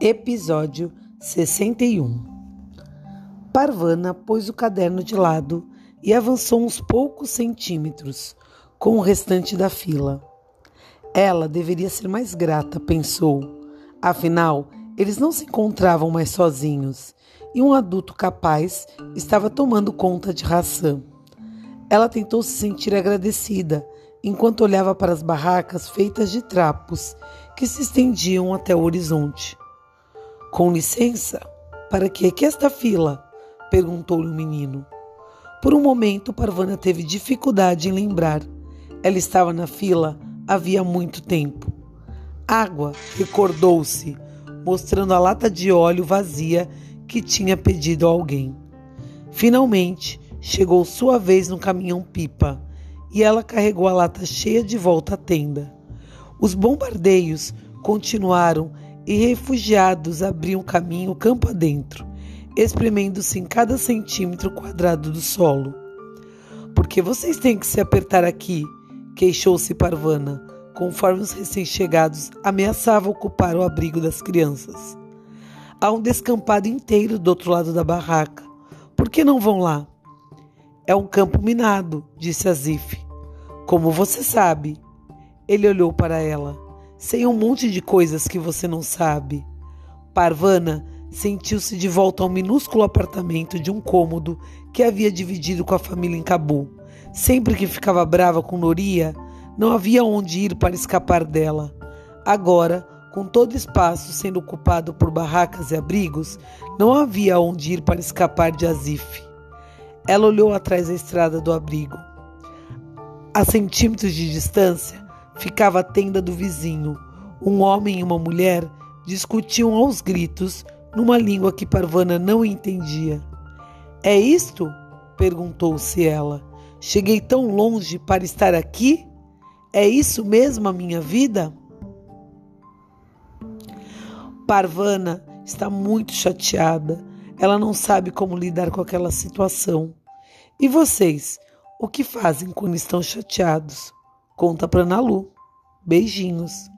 Episódio 61 Parvana pôs o caderno de lado e avançou uns poucos centímetros com o restante da fila. Ela deveria ser mais grata, pensou. Afinal, eles não se encontravam mais sozinhos e um adulto capaz estava tomando conta de ração. Ela tentou se sentir agradecida enquanto olhava para as barracas feitas de trapos que se estendiam até o horizonte. Com licença, para que que esta fila? perguntou-lhe o menino. Por um momento, Parvana teve dificuldade em lembrar. Ela estava na fila havia muito tempo. Água, recordou-se, mostrando a lata de óleo vazia que tinha pedido a alguém. Finalmente, chegou sua vez no caminhão-pipa e ela carregou a lata cheia de volta à tenda. Os bombardeios continuaram e refugiados abriam caminho campo adentro, espremendo-se em cada centímetro quadrado do solo. Por que vocês têm que se apertar aqui? queixou-se Parvana, conforme os recém-chegados ameaçavam ocupar o abrigo das crianças. Há um descampado inteiro do outro lado da barraca. Por que não vão lá? É um campo minado, disse Azif. Como você sabe? Ele olhou para ela. Sei um monte de coisas que você não sabe. Parvana sentiu-se de volta ao minúsculo apartamento de um cômodo que havia dividido com a família em Cabu. Sempre que ficava brava com Noria, não havia onde ir para escapar dela. Agora, com todo espaço sendo ocupado por barracas e abrigos, não havia onde ir para escapar de Azif. Ela olhou atrás da estrada do abrigo. A centímetros de distância ficava a tenda do vizinho. Um homem e uma mulher discutiam aos gritos numa língua que Parvana não entendia. É isto? perguntou-se ela. Cheguei tão longe para estar aqui? É isso mesmo a minha vida? Parvana está muito chateada. Ela não sabe como lidar com aquela situação. E vocês, o que fazem quando estão chateados? Conta para Nalu. Beijinhos.